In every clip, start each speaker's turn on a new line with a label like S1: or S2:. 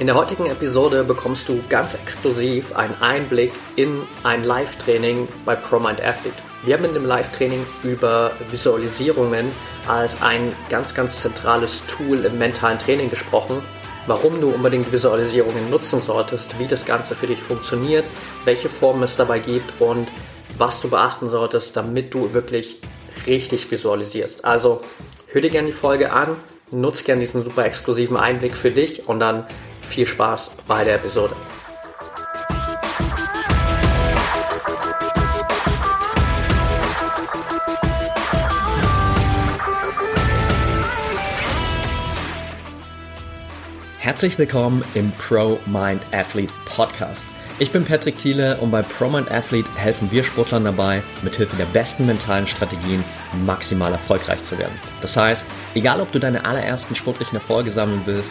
S1: In der heutigen Episode bekommst du ganz exklusiv einen Einblick in ein Live-Training bei ProMind Athlete. Wir haben in dem Live-Training über Visualisierungen als ein ganz, ganz zentrales Tool im mentalen Training gesprochen, warum du unbedingt Visualisierungen nutzen solltest, wie das Ganze für dich funktioniert, welche Formen es dabei gibt und was du beachten solltest, damit du wirklich richtig visualisierst. Also hör dir gerne die Folge an, nutz gerne diesen super exklusiven Einblick für dich und dann viel Spaß bei der Episode. Herzlich willkommen im Pro Mind Athlete Podcast. Ich bin Patrick Thiele und bei Pro Mind Athlete helfen wir Sportlern dabei, mithilfe der besten mentalen Strategien maximal erfolgreich zu werden. Das heißt, egal ob du deine allerersten sportlichen Erfolge sammeln willst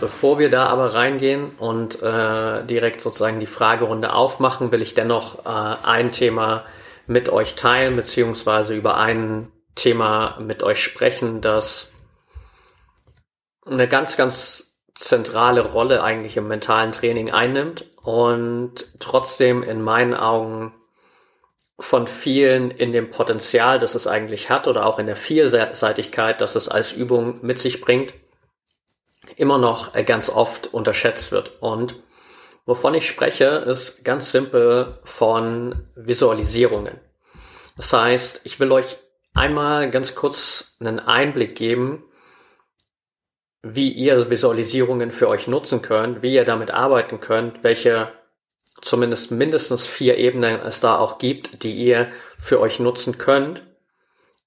S1: Bevor wir da aber reingehen und äh, direkt sozusagen die Fragerunde aufmachen, will ich dennoch äh, ein Thema mit euch teilen, beziehungsweise über ein Thema mit euch sprechen, das eine ganz, ganz zentrale Rolle eigentlich im mentalen Training einnimmt und trotzdem in meinen Augen von vielen in dem Potenzial, das es eigentlich hat oder auch in der Vielseitigkeit, das es als Übung mit sich bringt, immer noch äh, ganz oft unterschätzt wird. Und wovon ich spreche, ist ganz simpel von Visualisierungen. Das heißt, ich will euch einmal ganz kurz einen Einblick geben, wie ihr Visualisierungen für euch nutzen könnt, wie ihr damit arbeiten könnt, welche zumindest mindestens vier Ebenen es da auch gibt, die ihr für euch nutzen könnt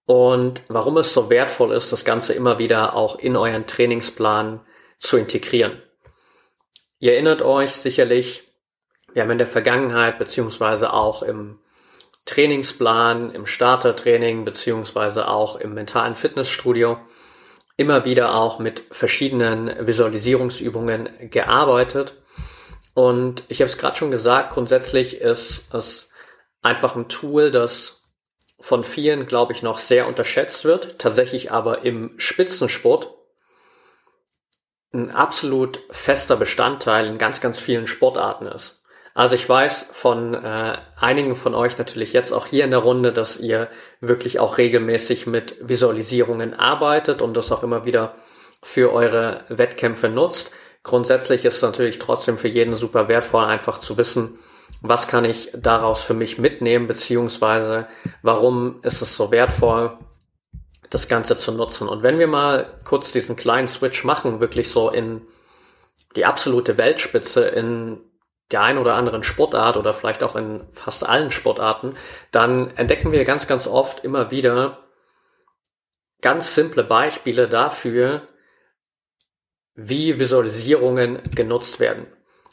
S1: und warum es so wertvoll ist, das Ganze immer wieder auch in euren Trainingsplan zu integrieren. Ihr erinnert euch sicherlich, wir haben in der Vergangenheit beziehungsweise auch im Trainingsplan, im Startertraining beziehungsweise auch im mentalen Fitnessstudio immer wieder auch mit verschiedenen Visualisierungsübungen gearbeitet. Und ich habe es gerade schon gesagt, grundsätzlich ist es einfach ein Tool, das von vielen, glaube ich, noch sehr unterschätzt wird, tatsächlich aber im Spitzensport ein absolut fester Bestandteil in ganz, ganz vielen Sportarten ist. Also ich weiß von äh, einigen von euch natürlich jetzt auch hier in der Runde, dass ihr wirklich auch regelmäßig mit Visualisierungen arbeitet und das auch immer wieder für eure Wettkämpfe nutzt. Grundsätzlich ist es natürlich trotzdem für jeden super wertvoll, einfach zu wissen, was kann ich daraus für mich mitnehmen, beziehungsweise warum ist es so wertvoll, das Ganze zu nutzen. Und wenn wir mal kurz diesen kleinen Switch machen, wirklich so in die absolute Weltspitze in der einen oder anderen Sportart oder vielleicht auch in fast allen Sportarten, dann entdecken wir ganz, ganz oft immer wieder ganz simple Beispiele dafür, wie Visualisierungen genutzt werden.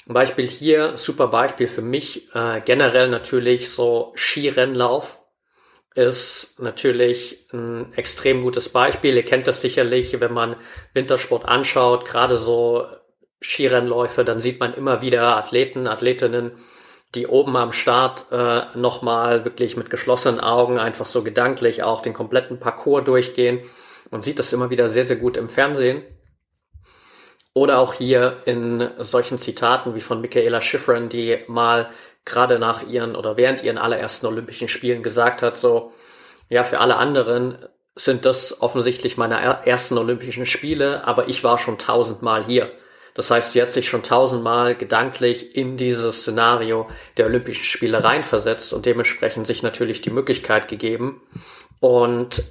S1: Ein Beispiel hier, super Beispiel für mich, äh, generell natürlich so Skirennlauf ist natürlich ein extrem gutes Beispiel. Ihr kennt das sicherlich, wenn man Wintersport anschaut, gerade so Skirennläufe, dann sieht man immer wieder Athleten, Athletinnen, die oben am Start äh, nochmal wirklich mit geschlossenen Augen einfach so gedanklich auch den kompletten Parcours durchgehen. Man sieht das immer wieder sehr, sehr gut im Fernsehen. Oder auch hier in solchen Zitaten wie von Michaela Schifrin, die mal gerade nach ihren oder während ihren allerersten Olympischen Spielen gesagt hat, so, ja, für alle anderen sind das offensichtlich meine ersten Olympischen Spiele, aber ich war schon tausendmal hier. Das heißt, sie hat sich schon tausendmal gedanklich in dieses Szenario der Olympischen Spiele reinversetzt und dementsprechend sich natürlich die Möglichkeit gegeben und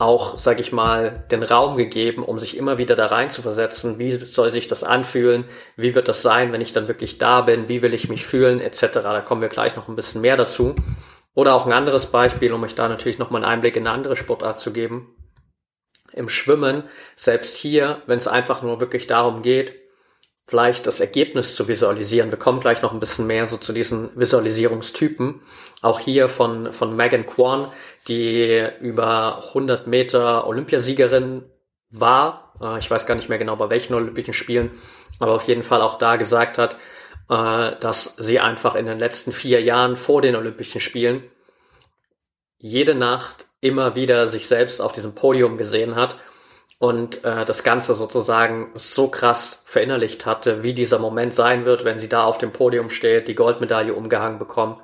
S1: auch, sag ich mal, den Raum gegeben, um sich immer wieder da rein zu versetzen. Wie soll sich das anfühlen? Wie wird das sein, wenn ich dann wirklich da bin? Wie will ich mich fühlen? Etc. Da kommen wir gleich noch ein bisschen mehr dazu. Oder auch ein anderes Beispiel, um euch da natürlich nochmal einen Einblick in eine andere Sportart zu geben. Im Schwimmen, selbst hier, wenn es einfach nur wirklich darum geht, vielleicht das Ergebnis zu visualisieren. Wir kommen gleich noch ein bisschen mehr so zu diesen Visualisierungstypen. Auch hier von, von Megan Kwan, die über 100 Meter Olympiasiegerin war. Äh, ich weiß gar nicht mehr genau bei welchen Olympischen Spielen, aber auf jeden Fall auch da gesagt hat, äh, dass sie einfach in den letzten vier Jahren vor den Olympischen Spielen jede Nacht immer wieder sich selbst auf diesem Podium gesehen hat und äh, das Ganze sozusagen so krass verinnerlicht hatte, wie dieser Moment sein wird, wenn sie da auf dem Podium steht, die Goldmedaille umgehangen bekommt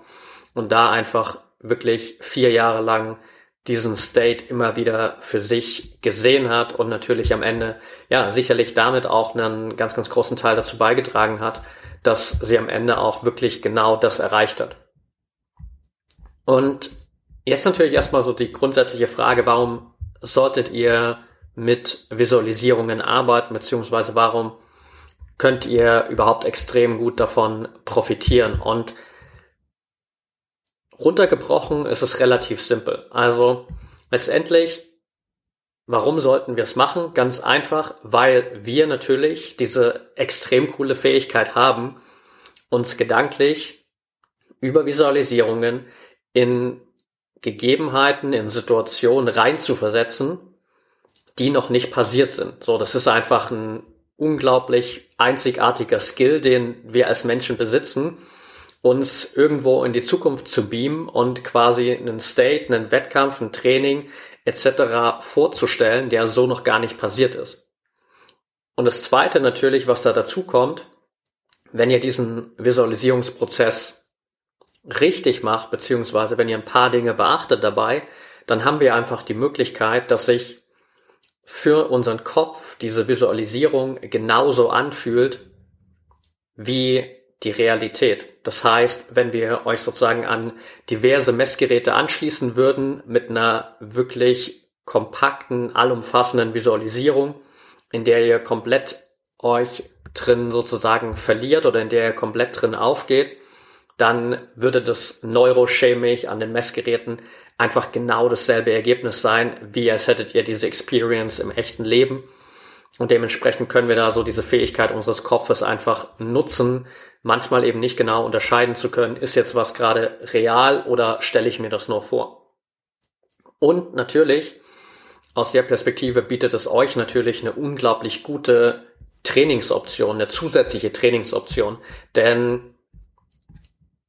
S1: und da einfach wirklich vier Jahre lang diesen State immer wieder für sich gesehen hat und natürlich am Ende ja sicherlich damit auch einen ganz, ganz großen Teil dazu beigetragen hat, dass sie am Ende auch wirklich genau das erreicht hat. Und jetzt natürlich erstmal so die grundsätzliche Frage, warum solltet ihr mit Visualisierungen arbeiten, beziehungsweise warum könnt ihr überhaupt extrem gut davon profitieren. Und runtergebrochen ist es relativ simpel. Also letztendlich, warum sollten wir es machen? Ganz einfach, weil wir natürlich diese extrem coole Fähigkeit haben, uns gedanklich über Visualisierungen in Gegebenheiten, in Situationen reinzuversetzen, die noch nicht passiert sind. So, das ist einfach ein unglaublich einzigartiger Skill, den wir als Menschen besitzen, uns irgendwo in die Zukunft zu beamen und quasi einen State, einen Wettkampf, ein Training etc. vorzustellen, der so noch gar nicht passiert ist. Und das Zweite natürlich, was da dazu kommt, wenn ihr diesen Visualisierungsprozess richtig macht, beziehungsweise wenn ihr ein paar Dinge beachtet dabei, dann haben wir einfach die Möglichkeit, dass sich für unseren Kopf diese Visualisierung genauso anfühlt wie die Realität. Das heißt, wenn wir euch sozusagen an diverse Messgeräte anschließen würden mit einer wirklich kompakten, allumfassenden Visualisierung, in der ihr komplett euch drin sozusagen verliert oder in der ihr komplett drin aufgeht, dann würde das neurochemisch an den Messgeräten einfach genau dasselbe Ergebnis sein, wie als hättet ihr diese Experience im echten Leben. Und dementsprechend können wir da so diese Fähigkeit unseres Kopfes einfach nutzen, manchmal eben nicht genau unterscheiden zu können, ist jetzt was gerade real oder stelle ich mir das nur vor. Und natürlich, aus der Perspektive bietet es euch natürlich eine unglaublich gute Trainingsoption, eine zusätzliche Trainingsoption, denn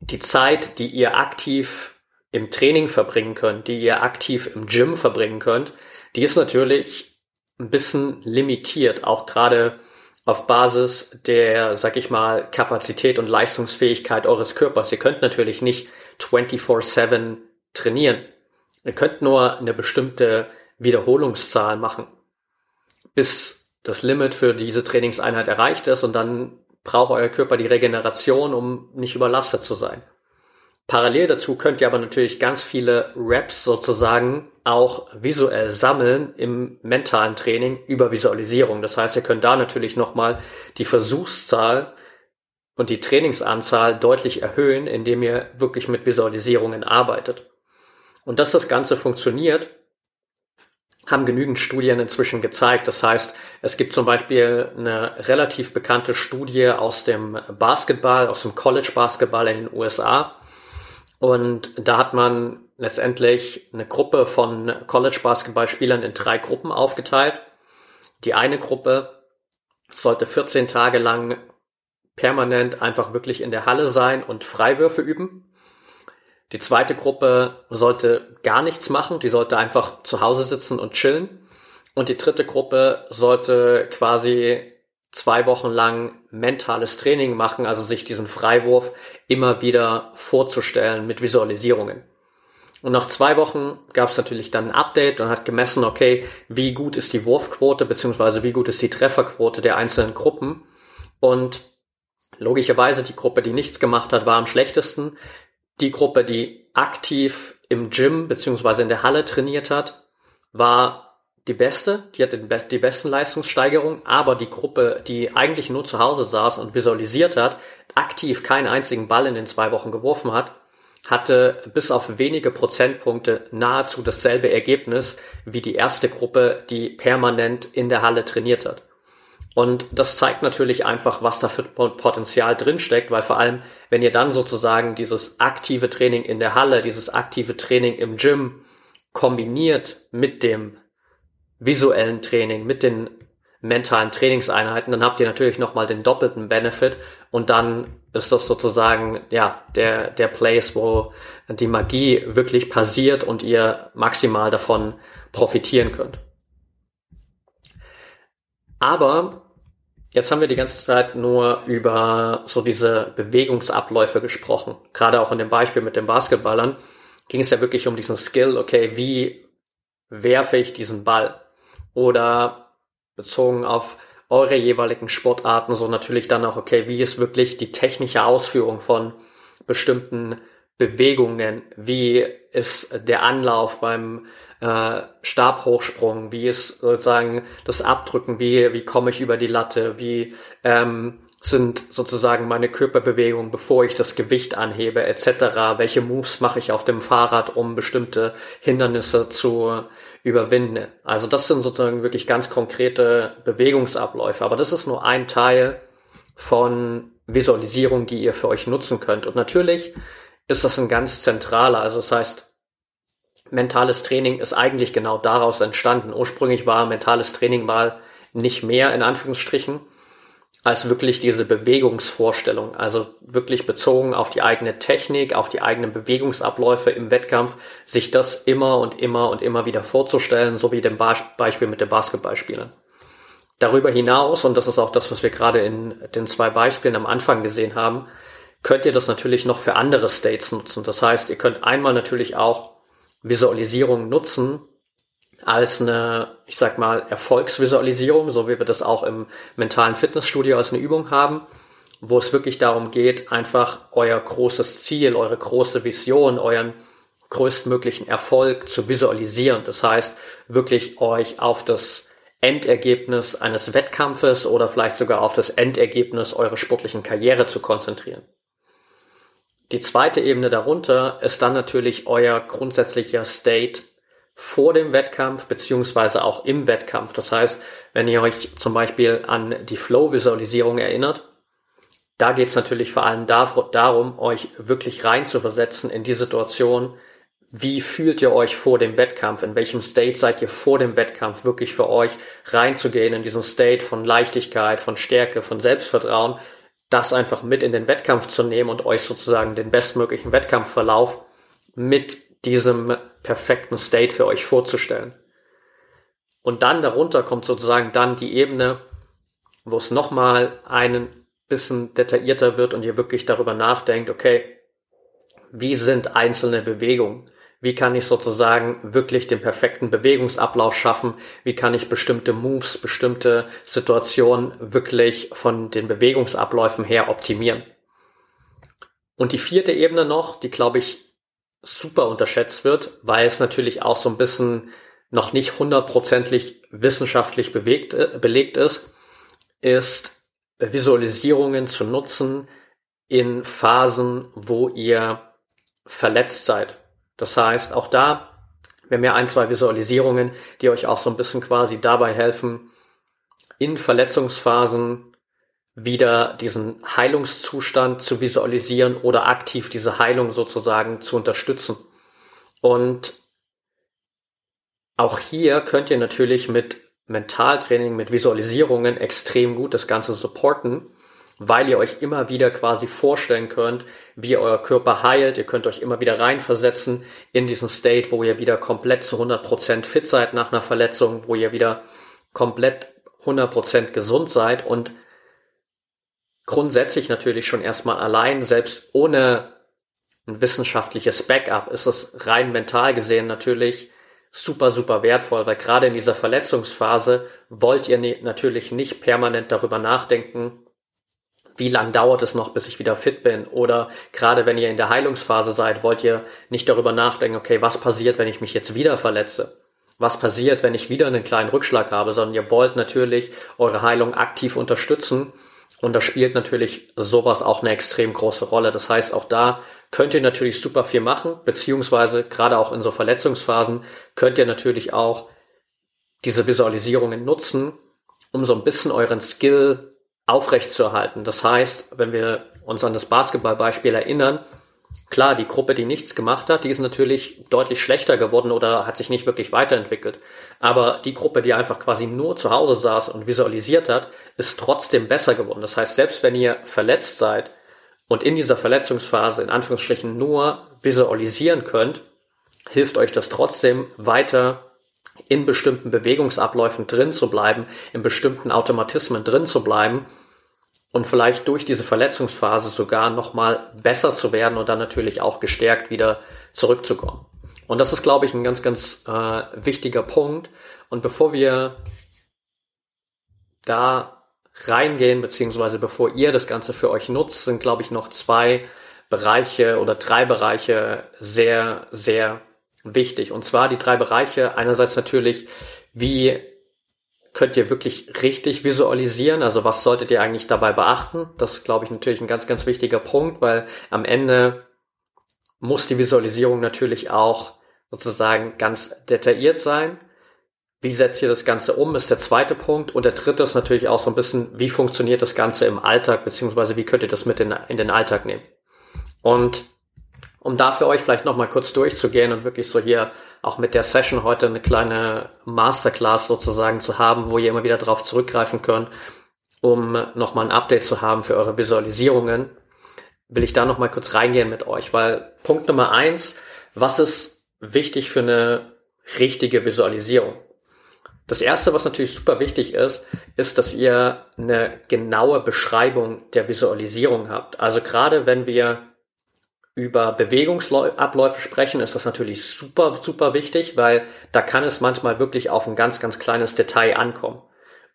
S1: die Zeit, die ihr aktiv im Training verbringen könnt, die ihr aktiv im Gym verbringen könnt, die ist natürlich ein bisschen limitiert, auch gerade auf Basis der, sag ich mal, Kapazität und Leistungsfähigkeit eures Körpers. Ihr könnt natürlich nicht 24-7 trainieren. Ihr könnt nur eine bestimmte Wiederholungszahl machen, bis das Limit für diese Trainingseinheit erreicht ist und dann braucht euer Körper die Regeneration, um nicht überlastet zu sein. Parallel dazu könnt ihr aber natürlich ganz viele Raps sozusagen auch visuell sammeln im mentalen Training über Visualisierung. Das heißt, ihr könnt da natürlich nochmal die Versuchszahl und die Trainingsanzahl deutlich erhöhen, indem ihr wirklich mit Visualisierungen arbeitet. Und dass das Ganze funktioniert, haben genügend Studien inzwischen gezeigt. Das heißt, es gibt zum Beispiel eine relativ bekannte Studie aus dem Basketball, aus dem College Basketball in den USA, und da hat man letztendlich eine Gruppe von College-Basketballspielern in drei Gruppen aufgeteilt. Die eine Gruppe sollte 14 Tage lang permanent einfach wirklich in der Halle sein und Freiwürfe üben. Die zweite Gruppe sollte gar nichts machen, die sollte einfach zu Hause sitzen und chillen. Und die dritte Gruppe sollte quasi zwei Wochen lang mentales Training machen, also sich diesen Freiwurf immer wieder vorzustellen mit Visualisierungen. Und nach zwei Wochen gab es natürlich dann ein Update und hat gemessen, okay, wie gut ist die Wurfquote beziehungsweise wie gut ist die Trefferquote der einzelnen Gruppen. Und logischerweise die Gruppe, die nichts gemacht hat, war am schlechtesten. Die Gruppe, die aktiv im Gym beziehungsweise in der Halle trainiert hat, war die beste, die hatte die besten Leistungssteigerungen, aber die Gruppe, die eigentlich nur zu Hause saß und visualisiert hat, aktiv keinen einzigen Ball in den zwei Wochen geworfen hat, hatte bis auf wenige Prozentpunkte nahezu dasselbe Ergebnis wie die erste Gruppe, die permanent in der Halle trainiert hat. Und das zeigt natürlich einfach, was da für Potenzial drinsteckt, weil vor allem, wenn ihr dann sozusagen dieses aktive Training in der Halle, dieses aktive Training im Gym kombiniert mit dem visuellen Training, mit den mentalen Trainingseinheiten, dann habt ihr natürlich nochmal den doppelten Benefit und dann ist das sozusagen, ja, der, der Place, wo die Magie wirklich passiert und ihr maximal davon profitieren könnt. Aber Jetzt haben wir die ganze Zeit nur über so diese Bewegungsabläufe gesprochen. Gerade auch in dem Beispiel mit den Basketballern ging es ja wirklich um diesen Skill, okay, wie werfe ich diesen Ball? Oder bezogen auf eure jeweiligen Sportarten, so natürlich dann auch, okay, wie ist wirklich die technische Ausführung von bestimmten Bewegungen? Wie ist der Anlauf beim äh, Stabhochsprung, wie ist sozusagen das Abdrücken, wie, wie komme ich über die Latte, wie ähm, sind sozusagen meine Körperbewegungen, bevor ich das Gewicht anhebe, etc. Welche Moves mache ich auf dem Fahrrad, um bestimmte Hindernisse zu überwinden. Also das sind sozusagen wirklich ganz konkrete Bewegungsabläufe. Aber das ist nur ein Teil von Visualisierung, die ihr für euch nutzen könnt. Und natürlich ist das ein ganz zentraler. Also das heißt, mentales Training ist eigentlich genau daraus entstanden. Ursprünglich war mentales Training mal nicht mehr in Anführungsstrichen als wirklich diese Bewegungsvorstellung, also wirklich bezogen auf die eigene Technik, auf die eigenen Bewegungsabläufe im Wettkampf, sich das immer und immer und immer wieder vorzustellen, so wie dem Beispiel mit den Basketballspielern. Darüber hinaus, und das ist auch das, was wir gerade in den zwei Beispielen am Anfang gesehen haben, könnt ihr das natürlich noch für andere States nutzen. Das heißt, ihr könnt einmal natürlich auch Visualisierung nutzen als eine, ich sag mal, Erfolgsvisualisierung, so wie wir das auch im mentalen Fitnessstudio als eine Übung haben, wo es wirklich darum geht, einfach euer großes Ziel, eure große Vision, euren größtmöglichen Erfolg zu visualisieren. Das heißt, wirklich euch auf das Endergebnis eines Wettkampfes oder vielleicht sogar auf das Endergebnis eurer sportlichen Karriere zu konzentrieren. Die zweite Ebene darunter ist dann natürlich euer grundsätzlicher State vor dem Wettkampf beziehungsweise auch im Wettkampf. Das heißt, wenn ihr euch zum Beispiel an die Flow-Visualisierung erinnert, da geht es natürlich vor allem darum, euch wirklich rein zu versetzen in die Situation, wie fühlt ihr euch vor dem Wettkampf? In welchem State seid ihr vor dem Wettkampf? Wirklich für euch reinzugehen in diesen State von Leichtigkeit, von Stärke, von Selbstvertrauen das einfach mit in den Wettkampf zu nehmen und euch sozusagen den bestmöglichen Wettkampfverlauf mit diesem perfekten State für euch vorzustellen. Und dann darunter kommt sozusagen dann die Ebene, wo es nochmal einen bisschen detaillierter wird und ihr wirklich darüber nachdenkt, okay, wie sind einzelne Bewegungen? Wie kann ich sozusagen wirklich den perfekten Bewegungsablauf schaffen? Wie kann ich bestimmte Moves, bestimmte Situationen wirklich von den Bewegungsabläufen her optimieren? Und die vierte Ebene noch, die glaube ich super unterschätzt wird, weil es natürlich auch so ein bisschen noch nicht hundertprozentig wissenschaftlich bewegt, äh, belegt ist, ist Visualisierungen zu nutzen in Phasen, wo ihr verletzt seid. Das heißt, auch da, wir haben ja ein, zwei Visualisierungen, die euch auch so ein bisschen quasi dabei helfen, in Verletzungsphasen wieder diesen Heilungszustand zu visualisieren oder aktiv diese Heilung sozusagen zu unterstützen. Und auch hier könnt ihr natürlich mit Mentaltraining, mit Visualisierungen extrem gut das Ganze supporten weil ihr euch immer wieder quasi vorstellen könnt, wie euer Körper heilt. Ihr könnt euch immer wieder reinversetzen in diesen State, wo ihr wieder komplett zu 100% fit seid nach einer Verletzung, wo ihr wieder komplett 100% gesund seid und grundsätzlich natürlich schon erstmal allein, selbst ohne ein wissenschaftliches Backup, ist es rein mental gesehen natürlich super, super wertvoll, weil gerade in dieser Verletzungsphase wollt ihr natürlich nicht permanent darüber nachdenken, wie lang dauert es noch, bis ich wieder fit bin? Oder gerade wenn ihr in der Heilungsphase seid, wollt ihr nicht darüber nachdenken, okay, was passiert, wenn ich mich jetzt wieder verletze? Was passiert, wenn ich wieder einen kleinen Rückschlag habe? Sondern ihr wollt natürlich eure Heilung aktiv unterstützen. Und da spielt natürlich sowas auch eine extrem große Rolle. Das heißt, auch da könnt ihr natürlich super viel machen, beziehungsweise gerade auch in so Verletzungsphasen könnt ihr natürlich auch diese Visualisierungen nutzen, um so ein bisschen euren Skill aufrechtzuerhalten. Das heißt, wenn wir uns an das Basketballbeispiel erinnern, klar, die Gruppe, die nichts gemacht hat, die ist natürlich deutlich schlechter geworden oder hat sich nicht wirklich weiterentwickelt. Aber die Gruppe, die einfach quasi nur zu Hause saß und visualisiert hat, ist trotzdem besser geworden. Das heißt, selbst wenn ihr verletzt seid und in dieser Verletzungsphase in Anführungsstrichen nur visualisieren könnt, hilft euch das trotzdem weiter in bestimmten Bewegungsabläufen drin zu bleiben, in bestimmten Automatismen drin zu bleiben und vielleicht durch diese Verletzungsphase sogar nochmal besser zu werden und dann natürlich auch gestärkt wieder zurückzukommen. Und das ist, glaube ich, ein ganz, ganz äh, wichtiger Punkt. Und bevor wir da reingehen, beziehungsweise bevor ihr das Ganze für euch nutzt, sind, glaube ich, noch zwei Bereiche oder drei Bereiche sehr, sehr wichtig. Und zwar die drei Bereiche. Einerseits natürlich, wie könnt ihr wirklich richtig visualisieren? Also was solltet ihr eigentlich dabei beachten? Das ist, glaube ich, natürlich ein ganz, ganz wichtiger Punkt, weil am Ende muss die Visualisierung natürlich auch sozusagen ganz detailliert sein. Wie setzt ihr das Ganze um, ist der zweite Punkt. Und der dritte ist natürlich auch so ein bisschen, wie funktioniert das Ganze im Alltag, beziehungsweise wie könnt ihr das mit in, in den Alltag nehmen? Und um da für euch vielleicht nochmal kurz durchzugehen und wirklich so hier auch mit der Session heute eine kleine Masterclass sozusagen zu haben, wo ihr immer wieder darauf zurückgreifen könnt, um nochmal ein Update zu haben für eure Visualisierungen, will ich da nochmal kurz reingehen mit euch, weil Punkt Nummer eins, was ist wichtig für eine richtige Visualisierung? Das erste, was natürlich super wichtig ist, ist, dass ihr eine genaue Beschreibung der Visualisierung habt. Also gerade wenn wir über Bewegungsabläufe sprechen, ist das natürlich super, super wichtig, weil da kann es manchmal wirklich auf ein ganz, ganz kleines Detail ankommen.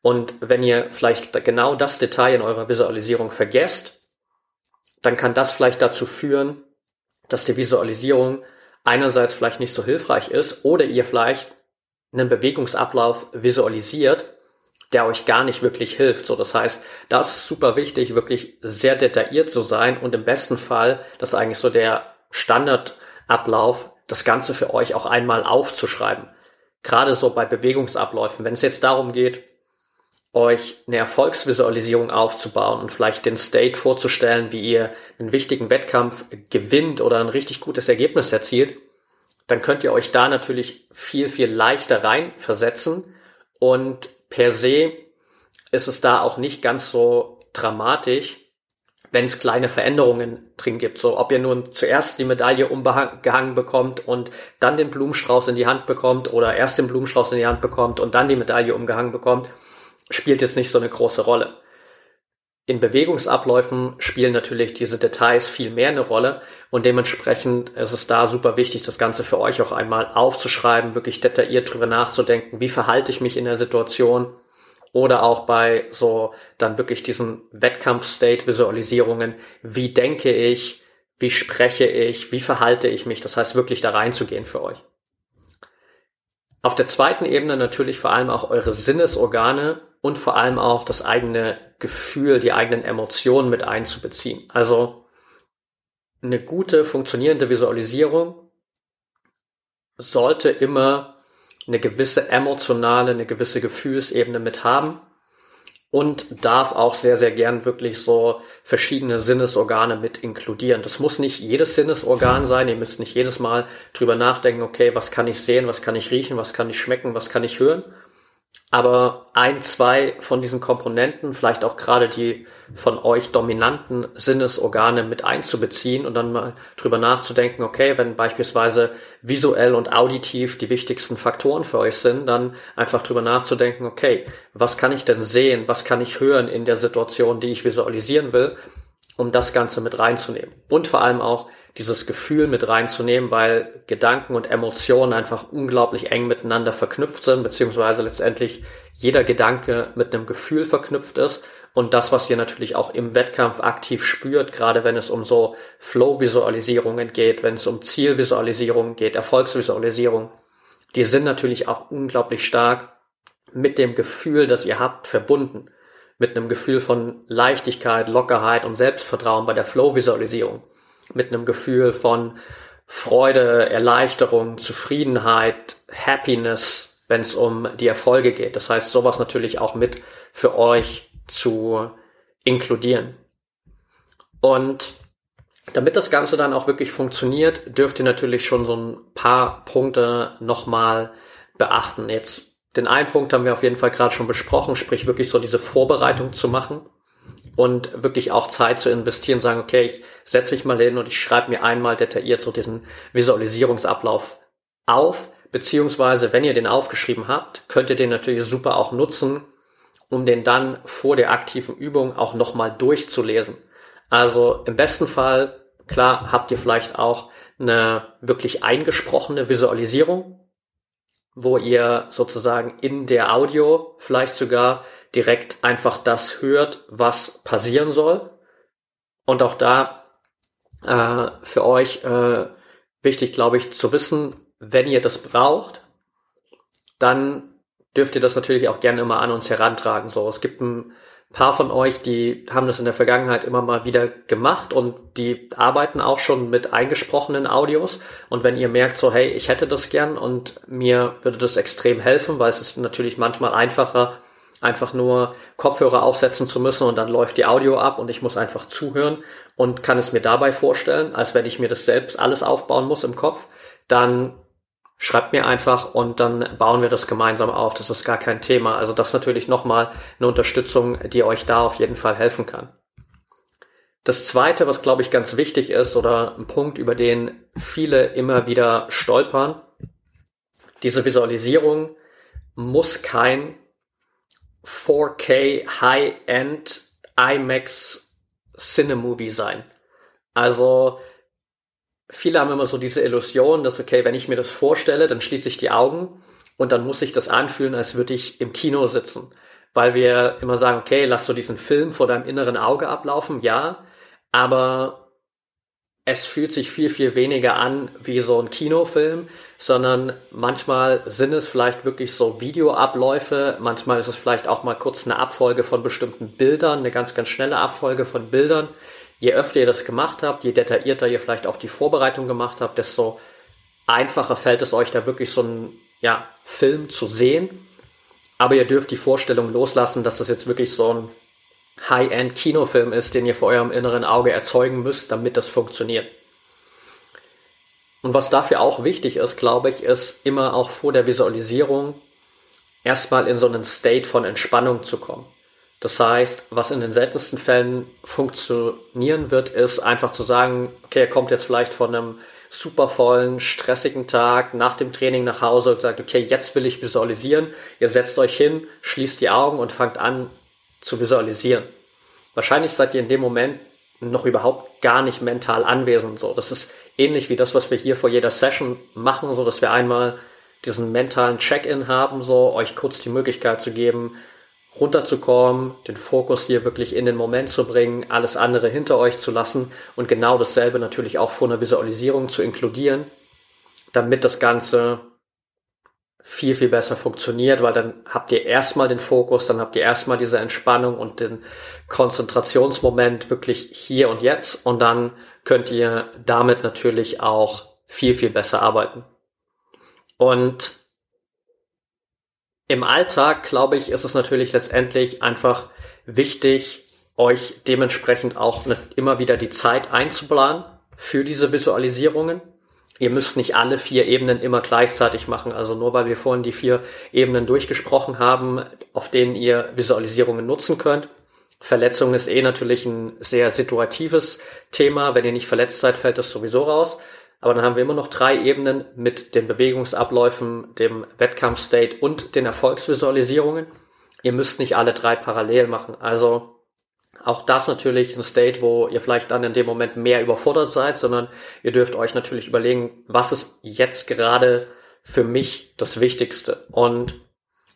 S1: Und wenn ihr vielleicht genau das Detail in eurer Visualisierung vergesst, dann kann das vielleicht dazu führen, dass die Visualisierung einerseits vielleicht nicht so hilfreich ist oder ihr vielleicht einen Bewegungsablauf visualisiert, der euch gar nicht wirklich hilft. So, das heißt, das ist super wichtig, wirklich sehr detailliert zu sein und im besten Fall, das ist eigentlich so der Standardablauf, das Ganze für euch auch einmal aufzuschreiben. Gerade so bei Bewegungsabläufen, wenn es jetzt darum geht, euch eine Erfolgsvisualisierung aufzubauen und vielleicht den State vorzustellen, wie ihr einen wichtigen Wettkampf gewinnt oder ein richtig gutes Ergebnis erzielt, dann könnt ihr euch da natürlich viel, viel leichter reinversetzen und per se ist es da auch nicht ganz so dramatisch, wenn es kleine Veränderungen drin gibt. So, ob ihr nun zuerst die Medaille umgehangen bekommt und dann den Blumenstrauß in die Hand bekommt oder erst den Blumenstrauß in die Hand bekommt und dann die Medaille umgehangen bekommt, spielt jetzt nicht so eine große Rolle. In Bewegungsabläufen spielen natürlich diese Details viel mehr eine Rolle und dementsprechend ist es da super wichtig, das Ganze für euch auch einmal aufzuschreiben, wirklich detailliert drüber nachzudenken, wie verhalte ich mich in der Situation oder auch bei so dann wirklich diesen Wettkampf-State-Visualisierungen, wie denke ich, wie spreche ich, wie verhalte ich mich, das heißt wirklich da reinzugehen für euch. Auf der zweiten Ebene natürlich vor allem auch eure Sinnesorgane und vor allem auch das eigene Gefühl, die eigenen Emotionen mit einzubeziehen. Also eine gute, funktionierende Visualisierung sollte immer eine gewisse emotionale, eine gewisse Gefühlsebene mit haben und darf auch sehr, sehr gern wirklich so verschiedene Sinnesorgane mit inkludieren. Das muss nicht jedes Sinnesorgan sein. Ihr müsst nicht jedes Mal drüber nachdenken, okay, was kann ich sehen, was kann ich riechen, was kann ich schmecken, was kann ich hören, aber ein, zwei von diesen Komponenten, vielleicht auch gerade die von euch dominanten Sinnesorgane mit einzubeziehen und dann mal drüber nachzudenken, okay, wenn beispielsweise visuell und auditiv die wichtigsten Faktoren für euch sind, dann einfach drüber nachzudenken, okay, was kann ich denn sehen, was kann ich hören in der Situation, die ich visualisieren will, um das Ganze mit reinzunehmen. Und vor allem auch, dieses Gefühl mit reinzunehmen, weil Gedanken und Emotionen einfach unglaublich eng miteinander verknüpft sind, beziehungsweise letztendlich jeder Gedanke mit einem Gefühl verknüpft ist. Und das, was ihr natürlich auch im Wettkampf aktiv spürt, gerade wenn es um so Flow-Visualisierungen geht, wenn es um Zielvisualisierungen geht, Erfolgsvisualisierung, die sind natürlich auch unglaublich stark mit dem Gefühl, das ihr habt, verbunden. Mit einem Gefühl von Leichtigkeit, Lockerheit und Selbstvertrauen bei der Flow-Visualisierung mit einem Gefühl von Freude, Erleichterung, Zufriedenheit, Happiness, wenn es um die Erfolge geht. Das heißt, sowas natürlich auch mit für euch zu inkludieren. Und damit das Ganze dann auch wirklich funktioniert, dürft ihr natürlich schon so ein paar Punkte nochmal beachten. Jetzt den einen Punkt haben wir auf jeden Fall gerade schon besprochen, sprich wirklich so diese Vorbereitung zu machen und wirklich auch Zeit zu investieren, sagen, okay, ich setze mich mal hin und ich schreibe mir einmal detailliert so diesen Visualisierungsablauf auf, beziehungsweise wenn ihr den aufgeschrieben habt, könnt ihr den natürlich super auch nutzen, um den dann vor der aktiven Übung auch nochmal durchzulesen. Also im besten Fall, klar, habt ihr vielleicht auch eine wirklich eingesprochene Visualisierung, wo ihr sozusagen in der Audio vielleicht sogar direkt einfach das hört, was passieren soll. Und auch da äh, für euch äh, wichtig, glaube ich, zu wissen, wenn ihr das braucht, dann dürft ihr das natürlich auch gerne immer an uns herantragen. So, es gibt ein paar von euch, die haben das in der Vergangenheit immer mal wieder gemacht und die arbeiten auch schon mit eingesprochenen Audios. Und wenn ihr merkt so, hey, ich hätte das gern und mir würde das extrem helfen, weil es ist natürlich manchmal einfacher, einfach nur Kopfhörer aufsetzen zu müssen und dann läuft die Audio ab und ich muss einfach zuhören und kann es mir dabei vorstellen, als wenn ich mir das selbst alles aufbauen muss im Kopf, dann schreibt mir einfach und dann bauen wir das gemeinsam auf. Das ist gar kein Thema. Also das ist natürlich nochmal eine Unterstützung, die euch da auf jeden Fall helfen kann. Das zweite, was glaube ich ganz wichtig ist oder ein Punkt, über den viele immer wieder stolpern, diese Visualisierung muss kein 4K High-End IMAX Cinemovie sein. Also viele haben immer so diese Illusion, dass, okay, wenn ich mir das vorstelle, dann schließe ich die Augen und dann muss ich das anfühlen, als würde ich im Kino sitzen. Weil wir immer sagen, okay, lass so diesen Film vor deinem inneren Auge ablaufen, ja, aber es fühlt sich viel, viel weniger an wie so ein Kinofilm, sondern manchmal sind es vielleicht wirklich so Videoabläufe, manchmal ist es vielleicht auch mal kurz eine Abfolge von bestimmten Bildern, eine ganz, ganz schnelle Abfolge von Bildern, je öfter ihr das gemacht habt, je detaillierter ihr vielleicht auch die Vorbereitung gemacht habt, desto einfacher fällt es euch da wirklich so einen ja, Film zu sehen. Aber ihr dürft die Vorstellung loslassen, dass das jetzt wirklich so ein High-End-Kinofilm ist, den ihr vor eurem inneren Auge erzeugen müsst, damit das funktioniert. Und was dafür auch wichtig ist, glaube ich, ist immer auch vor der Visualisierung erstmal in so einen State von Entspannung zu kommen. Das heißt, was in den seltensten Fällen funktionieren wird, ist einfach zu sagen, okay, er kommt jetzt vielleicht von einem super vollen, stressigen Tag nach dem Training nach Hause und sagt, okay, jetzt will ich visualisieren. Ihr setzt euch hin, schließt die Augen und fangt an zu visualisieren. Wahrscheinlich seid ihr in dem Moment noch überhaupt gar nicht mental anwesend. So, das ist ähnlich wie das, was wir hier vor jeder Session machen, so dass wir einmal diesen mentalen Check-in haben, so euch kurz die Möglichkeit zu geben, runterzukommen, den Fokus hier wirklich in den Moment zu bringen, alles andere hinter euch zu lassen und genau dasselbe natürlich auch vor einer Visualisierung zu inkludieren, damit das Ganze viel, viel besser funktioniert, weil dann habt ihr erstmal den Fokus, dann habt ihr erstmal diese Entspannung und den Konzentrationsmoment wirklich hier und jetzt und dann könnt ihr damit natürlich auch viel, viel besser arbeiten. Und im Alltag, glaube ich, ist es natürlich letztendlich einfach wichtig, euch dementsprechend auch immer wieder die Zeit einzuplanen für diese Visualisierungen. Ihr müsst nicht alle vier Ebenen immer gleichzeitig machen. Also nur weil wir vorhin die vier Ebenen durchgesprochen haben, auf denen ihr Visualisierungen nutzen könnt. Verletzung ist eh natürlich ein sehr situatives Thema. Wenn ihr nicht verletzt seid, fällt das sowieso raus. Aber dann haben wir immer noch drei Ebenen mit den Bewegungsabläufen, dem Wettkampfstate und den Erfolgsvisualisierungen. Ihr müsst nicht alle drei parallel machen. Also auch das natürlich ein State, wo ihr vielleicht dann in dem Moment mehr überfordert seid, sondern ihr dürft euch natürlich überlegen, was ist jetzt gerade für mich das Wichtigste. Und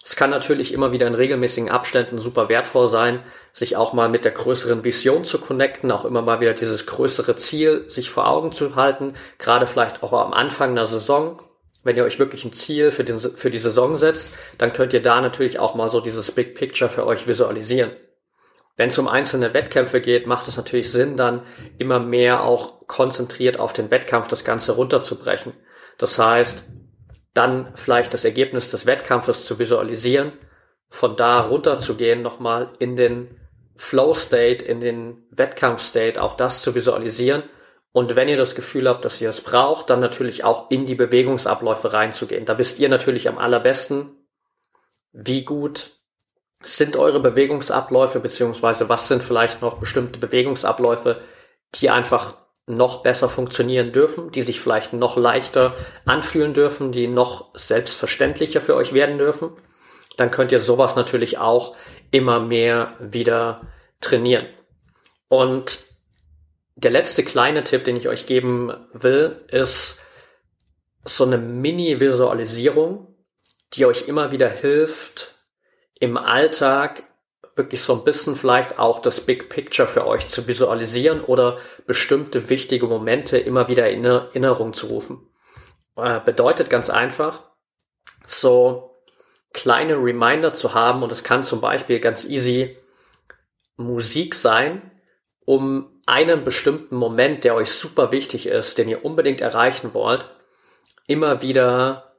S1: es kann natürlich immer wieder in regelmäßigen Abständen super wertvoll sein, sich auch mal mit der größeren Vision zu connecten, auch immer mal wieder dieses größere Ziel sich vor Augen zu halten, gerade vielleicht auch am Anfang einer Saison. Wenn ihr euch wirklich ein Ziel für, den, für die Saison setzt, dann könnt ihr da natürlich auch mal so dieses Big Picture für euch visualisieren. Wenn es um einzelne Wettkämpfe geht, macht es natürlich Sinn, dann immer mehr auch konzentriert auf den Wettkampf das Ganze runterzubrechen. Das heißt, dann vielleicht das Ergebnis des Wettkampfes zu visualisieren, von da runter zu gehen, nochmal in den Flow State, in den Wettkampf State, auch das zu visualisieren. Und wenn ihr das Gefühl habt, dass ihr es braucht, dann natürlich auch in die Bewegungsabläufe reinzugehen. Da wisst ihr natürlich am allerbesten, wie gut sind eure Bewegungsabläufe, beziehungsweise was sind vielleicht noch bestimmte Bewegungsabläufe, die einfach noch besser funktionieren dürfen, die sich vielleicht noch leichter anfühlen dürfen, die noch selbstverständlicher für euch werden dürfen, dann könnt ihr sowas natürlich auch immer mehr wieder trainieren. Und der letzte kleine Tipp, den ich euch geben will, ist so eine Mini-Visualisierung, die euch immer wieder hilft, im Alltag wirklich so ein bisschen vielleicht auch das Big Picture für euch zu visualisieren oder bestimmte wichtige Momente immer wieder in Erinnerung zu rufen. Äh, bedeutet ganz einfach, so kleine Reminder zu haben und es kann zum Beispiel ganz easy Musik sein, um einen bestimmten Moment, der euch super wichtig ist, den ihr unbedingt erreichen wollt, immer wieder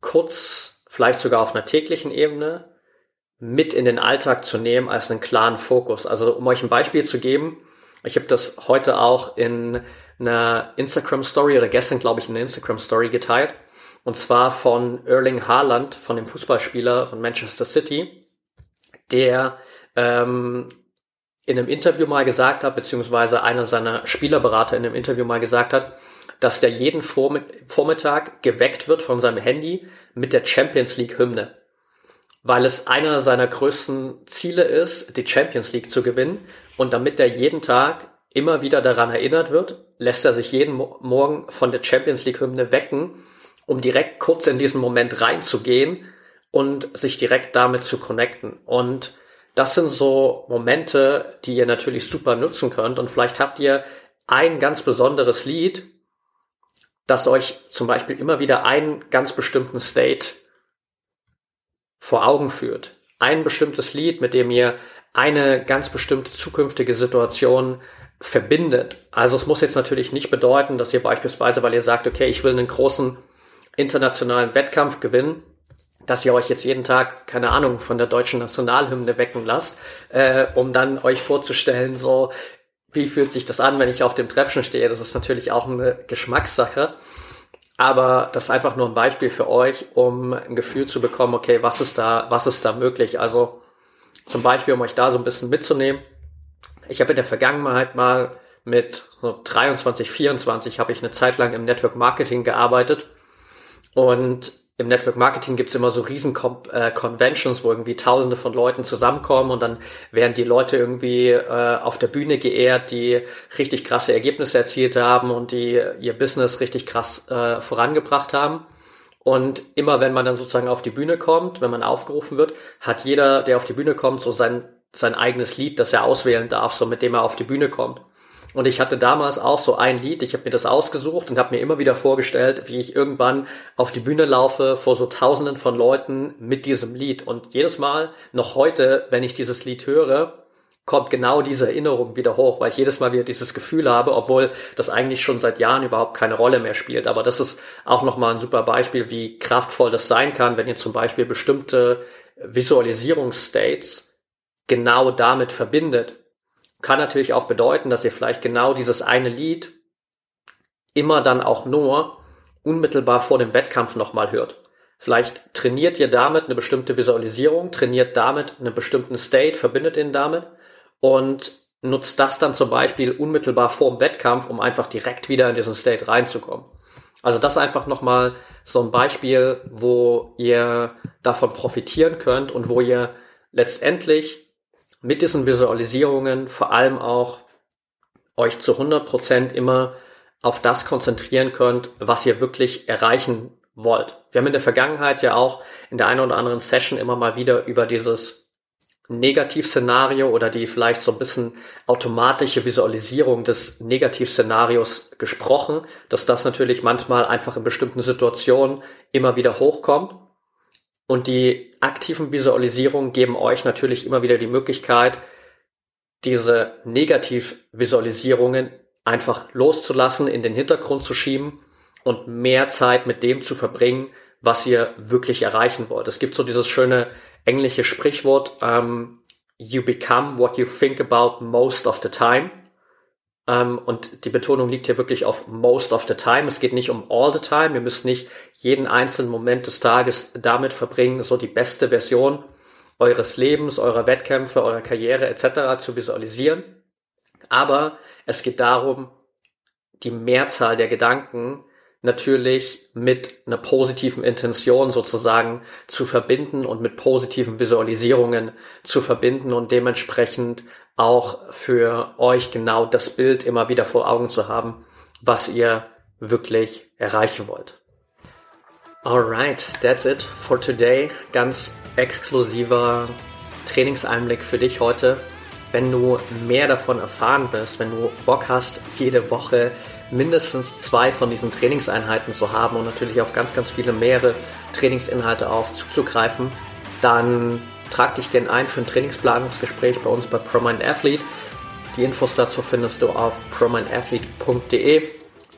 S1: kurz, vielleicht sogar auf einer täglichen Ebene, mit in den Alltag zu nehmen als einen klaren Fokus. Also um euch ein Beispiel zu geben, ich habe das heute auch in einer Instagram Story oder gestern glaube ich in einer Instagram Story geteilt. Und zwar von Erling Haaland, von dem Fußballspieler von Manchester City, der ähm, in einem Interview mal gesagt hat, beziehungsweise einer seiner Spielerberater in einem Interview mal gesagt hat, dass der jeden Vormittag geweckt wird von seinem Handy mit der Champions League Hymne weil es einer seiner größten Ziele ist, die Champions League zu gewinnen. Und damit er jeden Tag immer wieder daran erinnert wird, lässt er sich jeden Mo Morgen von der Champions League Hymne wecken, um direkt kurz in diesen Moment reinzugehen und sich direkt damit zu connecten. Und das sind so Momente, die ihr natürlich super nutzen könnt. Und vielleicht habt ihr ein ganz besonderes Lied, das euch zum Beispiel immer wieder einen ganz bestimmten State vor Augen führt. Ein bestimmtes Lied, mit dem ihr eine ganz bestimmte zukünftige Situation verbindet. Also es muss jetzt natürlich nicht bedeuten, dass ihr beispielsweise, weil ihr sagt, okay, ich will einen großen internationalen Wettkampf gewinnen, dass ihr euch jetzt jeden Tag, keine Ahnung, von der deutschen Nationalhymne wecken lasst, äh, um dann euch vorzustellen, so, wie fühlt sich das an, wenn ich auf dem Treppchen stehe? Das ist natürlich auch eine Geschmackssache. Aber das ist einfach nur ein Beispiel für euch, um ein Gefühl zu bekommen, okay, was ist da, was ist da möglich? Also zum Beispiel, um euch da so ein bisschen mitzunehmen. Ich habe in der Vergangenheit mal mit so 23, 24 habe ich eine Zeit lang im Network Marketing gearbeitet und im Network Marketing gibt's immer so riesen äh, Conventions, wo irgendwie tausende von Leuten zusammenkommen und dann werden die Leute irgendwie äh, auf der Bühne geehrt, die richtig krasse Ergebnisse erzielt haben und die ihr Business richtig krass äh, vorangebracht haben. Und immer wenn man dann sozusagen auf die Bühne kommt, wenn man aufgerufen wird, hat jeder, der auf die Bühne kommt, so sein, sein eigenes Lied, das er auswählen darf, so mit dem er auf die Bühne kommt. Und ich hatte damals auch so ein Lied, ich habe mir das ausgesucht und habe mir immer wieder vorgestellt, wie ich irgendwann auf die Bühne laufe vor so tausenden von Leuten mit diesem Lied. Und jedes Mal, noch heute, wenn ich dieses Lied höre, kommt genau diese Erinnerung wieder hoch, weil ich jedes Mal wieder dieses Gefühl habe, obwohl das eigentlich schon seit Jahren überhaupt keine Rolle mehr spielt. Aber das ist auch nochmal ein super Beispiel, wie kraftvoll das sein kann, wenn ihr zum Beispiel bestimmte Visualisierungsstates genau damit verbindet kann natürlich auch bedeuten, dass ihr vielleicht genau dieses eine Lied immer dann auch nur unmittelbar vor dem Wettkampf nochmal hört. Vielleicht trainiert ihr damit eine bestimmte Visualisierung, trainiert damit einen bestimmten State, verbindet ihn damit und nutzt das dann zum Beispiel unmittelbar vor dem Wettkampf, um einfach direkt wieder in diesen State reinzukommen. Also das einfach nochmal so ein Beispiel, wo ihr davon profitieren könnt und wo ihr letztendlich mit diesen Visualisierungen vor allem auch euch zu 100 Prozent immer auf das konzentrieren könnt, was ihr wirklich erreichen wollt. Wir haben in der Vergangenheit ja auch in der einen oder anderen Session immer mal wieder über dieses Negativszenario oder die vielleicht so ein bisschen automatische Visualisierung des Negativszenarios gesprochen, dass das natürlich manchmal einfach in bestimmten Situationen immer wieder hochkommt und die aktiven Visualisierungen geben euch natürlich immer wieder die Möglichkeit, diese Negativvisualisierungen einfach loszulassen, in den Hintergrund zu schieben und mehr Zeit mit dem zu verbringen, was ihr wirklich erreichen wollt. Es gibt so dieses schöne englische Sprichwort, ähm, you become what you think about most of the time. Ähm, und die Betonung liegt hier wirklich auf most of the time. Es geht nicht um all the time. Ihr müsst nicht jeden einzelnen Moment des Tages damit verbringen, so die beste Version eures Lebens, eurer Wettkämpfe, eurer Karriere etc. zu visualisieren. Aber es geht darum, die Mehrzahl der Gedanken natürlich mit einer positiven Intention sozusagen zu verbinden und mit positiven Visualisierungen zu verbinden und dementsprechend auch für euch genau das Bild immer wieder vor Augen zu haben, was ihr wirklich erreichen wollt. Alright, that's it for today. Ganz exklusiver Trainingseinblick für dich heute. Wenn du mehr davon erfahren willst, wenn du Bock hast, jede Woche mindestens zwei von diesen Trainingseinheiten zu haben und natürlich auf ganz, ganz viele mehrere Trainingsinhalte auch zuzugreifen, dann trag dich gerne ein für ein Trainingsplanungsgespräch bei uns bei ProMind Athlete. Die Infos dazu findest du auf promindathlete.de.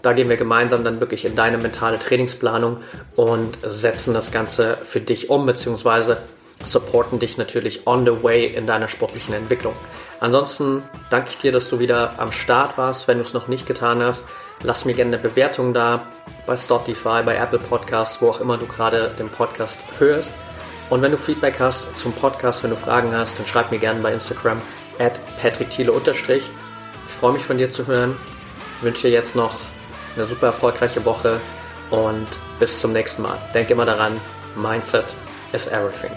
S1: Da gehen wir gemeinsam dann wirklich in deine mentale Trainingsplanung und setzen das Ganze für dich um, beziehungsweise supporten dich natürlich on the way in deiner sportlichen Entwicklung. Ansonsten danke ich dir, dass du wieder am Start warst. Wenn du es noch nicht getan hast, lass mir gerne eine Bewertung da bei Spotify, bei Apple Podcasts, wo auch immer du gerade den Podcast hörst. Und wenn du Feedback hast zum Podcast, wenn du Fragen hast, dann schreib mir gerne bei Instagram at patrickthiele Ich freue mich von dir zu hören. Ich wünsche dir jetzt noch eine super erfolgreiche Woche und bis zum nächsten Mal. Denk immer daran, Mindset is everything.